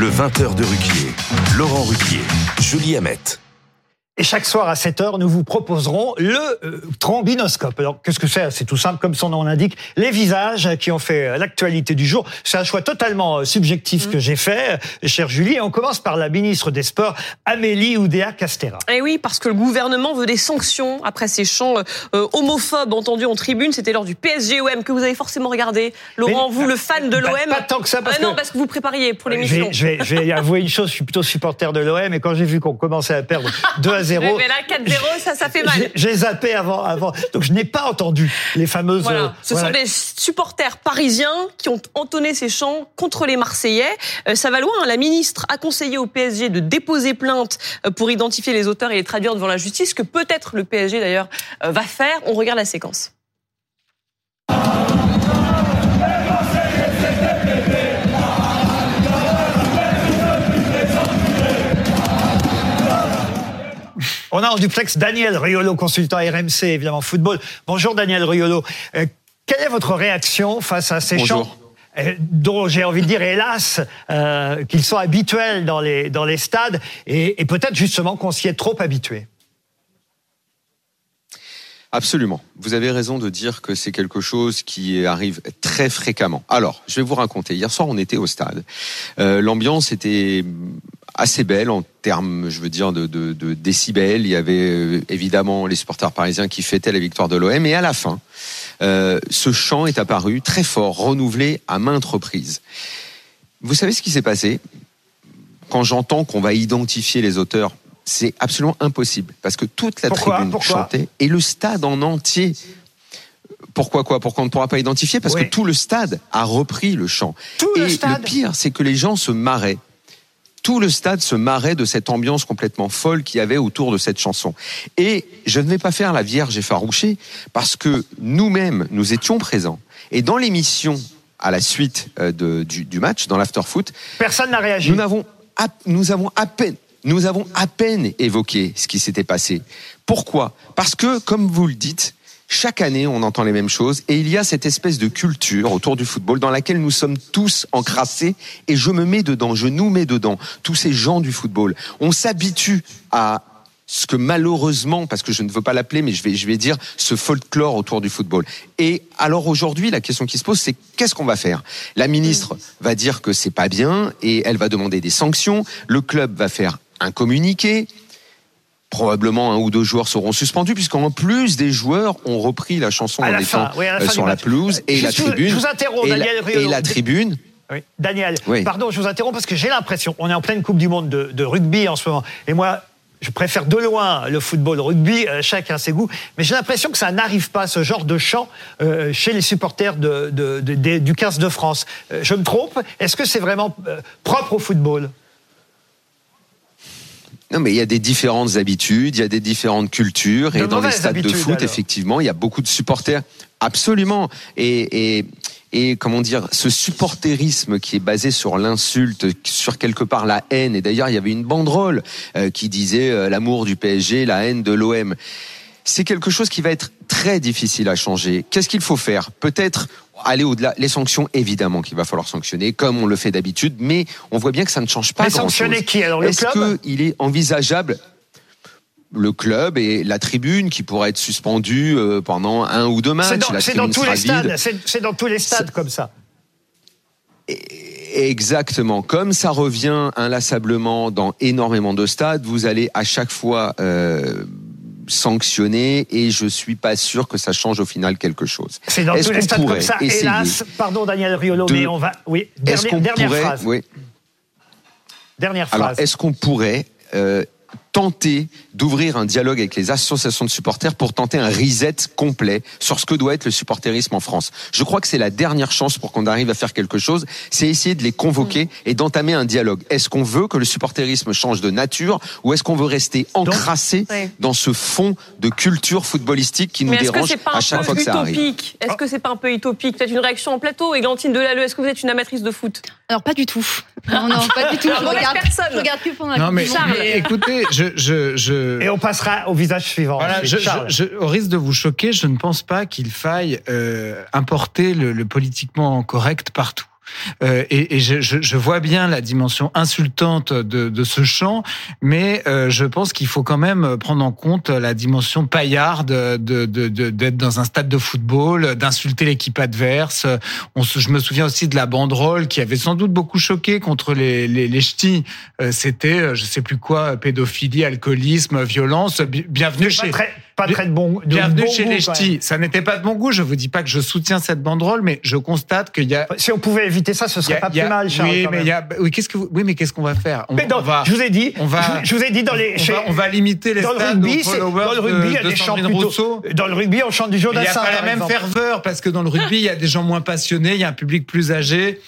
Le 20h de Ruquier. Laurent Ruquier. Julie Hamet. Et chaque soir à 7h, nous vous proposerons le euh, trombinoscope. Alors, qu'est-ce que c'est? C'est tout simple, comme son nom l'indique, les visages qui ont fait euh, l'actualité du jour. C'est un choix totalement euh, subjectif Mm. que j'ai fait, euh, chère Julie. Et on commence par la ministre des Sports, Amélie Oudéa-Castéra. Et Eh oui, parce que le gouvernement veut des sanctions après ces chants euh, homophobes entendus en tribune. C'était lors du PSG-OM que vous avez forcément regardé. Laurent, Mais- vous, le fan de l'OM. pas tant que ça, parce Ah non, que- parce que vous prépariez pour Je l'émission. vais, je, vais, je vais avouer une chose, je suis plutôt supporter de l'OM et quand j'ai vu qu'on commençait à perdre 2 à 0, Mais là, 4-0, ça, ça fait mal. j'ai- zappé avant, avant. Donc je n'ai pas entendu les fameuses... euh, Voilà, ce voilà. sont des supporters parisiens qui ont entonné ces chants contre les Marseillais. Euh, ça va loin. hein. La ministre a conseillé au PSG de déposer plainte euh, pour identifier les auteurs et les traduire devant la justice, que peut-être le PSG d'ailleurs euh, va faire. On regarde la séquence. On a en duplex Daniel Riolo, consultant RMC, évidemment football. Bonjour Daniel Riolo. Euh, quelle est votre réaction face à ces Bonjour. chants euh, dont j'ai envie de dire, hélas, euh, qu'ils sont habituels dans les, dans les stades et, et peut-être justement qu'on s'y est trop habitué? Absolument. Vous avez raison de dire que c'est quelque chose qui arrive très fréquemment. Alors, je vais vous raconter. Hier soir, on était au stade. Euh, L'ambiance était assez belle en termes, je veux dire, de, de, de décibels. Il y avait euh, évidemment les supporters parisiens qui fêtaient la victoire de l'OM. Et à la fin, euh, ce chant est apparu très fort, renouvelé à maintes reprises. Vous savez ce qui s'est passé? Quand j'entends qu'on va identifier les auteurs, c'est absolument impossible parce que toute la Pourquoi tribune Pourquoi chantait et le stade en entier. Pourquoi quoi? Pourquoi on ne pourra pas identifier Parce Oui. que tout le stade a repris le chant. Tout et le pire, c'est que les gens se marraient. Tout le stade se marrait de cette ambiance complètement folle qu'il y avait autour de cette chanson. Et je ne vais pas faire la vierge effarouchée parce que nous-mêmes, nous étions présents. Et dans l'émission à la suite euh, de- du, du match, dans l'after-foot, Personne n'a réagi. nous nous avons à peine nous avons à peine évoqué ce qui s'était passé. Pourquoi? Parce que, comme vous le dites, chaque année, on entend les mêmes choses et il y a cette espèce de culture autour du football dans laquelle nous sommes tous encrassés et je me mets dedans, je nous mets dedans, tous ces gens du football. On s'habitue à ce que malheureusement, parce que je ne veux pas l'appeler, mais je vais, je vais dire ce folklore autour du football. Et alors aujourd'hui, la question qui se pose, c'est qu'est-ce qu'on va faire? La ministre va dire que c'est pas bien et elle va demander des sanctions. Le club va faire un communiqué. Probablement un ou deux joueurs seront suspendus, puisqu'en plus des joueurs ont repris la chanson en la étant oui, la euh, sur la pelouse et la je vous- tribune. je vous interromps, et, la, Daniel et la tribune. Oui. Daniel, Oui. pardon, je vous interromps parce que j'ai l'impression, on est en pleine Coupe du Monde de, de rugby en ce moment, et moi, je préfère de loin le football rugby, euh, chacun ses goûts, mais j'ai l'impression que ça n'arrive pas, ce genre de chant, euh, chez les supporters de, de- de- des- du 15 de France. Euh, je me trompe? Est-ce que c'est vraiment euh, propre au football? Non, mais il y a des différentes habitudes, il y a des différentes cultures, De et dans les stades de foot, alors. effectivement, il y a beaucoup de supporters. Absolument. Et, et, et comment dire, ce supporterisme qui est basé sur l'insulte, sur quelque part la haine. Et d'ailleurs, il y avait une banderole euh, qui disait euh, l'amour du PSG, la haine de l'OM. C'est quelque chose qui va être très difficile à changer. Qu'est-ce qu'il faut faire? Peut-être aller au-delà. Les sanctions, évidemment, qu'il va falloir sanctionner, comme on le fait d'habitude, mais on voit bien que ça ne change pas Mais sanctionner qui, alors, le Est-ce qu'il est envisageable? Le club et la tribune qui pourrait être suspendue euh, pendant un ou deux matchs. C'est dans, tous les stades, c'est c'est dans tous les stades comme ça. Exactement. Comme ça revient inlassablement dans énormément de stades, vous allez à chaque fois euh, sanctionner et je suis pas sûr que ça change au final quelque chose. C'est dans Est-ce tous les stades comme ça. Hélas, pardon Daniel Riolo, de- mais on va. Oui, dernière, dernière pourrait, phrase. oui. Dernière Alors, phrase. est-ce qu'on pourrait euh, tenter d'ouvrir un dialogue avec les associations de supporters pour tenter un reset complet sur ce que doit être le supporterisme en France. Je crois que c'est la dernière chance pour qu'on arrive à faire quelque chose, c'est essayer de les convoquer et d'entamer un dialogue. Est-ce qu'on veut que le supporterisme change de nature ou est-ce qu'on veut rester encrassé Ouais. dans ce fond de culture footballistique qui nous dérange pas à chaque fois que ça arrive? utopique? Est-ce que c'est pas un peu utopique? Peut-être une réaction en plateau. Églantine Delalleux, est-ce que vous êtes une amatrice de foot? Alors pas du tout. Non, non, pas du tout. Je regarde, personne. je regarde que pendant la Non mais, écoutez, je, je, je, Et on passera au visage suivant. voilà, je- au risque de vous choquer, je ne pense pas qu'il faille euh, importer le, le politiquement correct partout. Euh, et et je, je, je vois bien la dimension insultante de, de ce chant, mais euh, je pense qu'il faut quand même prendre en compte la dimension paillarde de de- de- d'être dans un stade de football, d'insulter l'équipe adverse. On se- je me souviens aussi de la banderole qui avait sans doute beaucoup choqué contre les les, les ch'tis. Euh, C'était, euh, je sais plus quoi, pédophilie, alcoolisme, violence. Bi- Bienvenue Pas chez très, pas très de bon. de Bienvenue bon chez goût, les ch'tis. Ça n'était pas de bon goût. Je vous dis pas que je soutiens cette banderole, mais je constate qu'il y a. Si on pouvait éviter ça, ce serait a- pas a- plus mal, Charles. oui, mais même. il y a. Oui, qu'est-ce que vous- oui, mais qu'est-ce qu'on va faire? On, Mais dans- on va. je vous ai dit, on va- je, je vous ai dit dans les, on chez- va, on va limiter les dans le rugby, dans le rugby, il y a de- de des chants plutôt. Dans le rugby, on chante du Il n'y a pas la même ferveur parce que dans le rugby, il y a des gens moins passionnés, il y a un public plus âgé.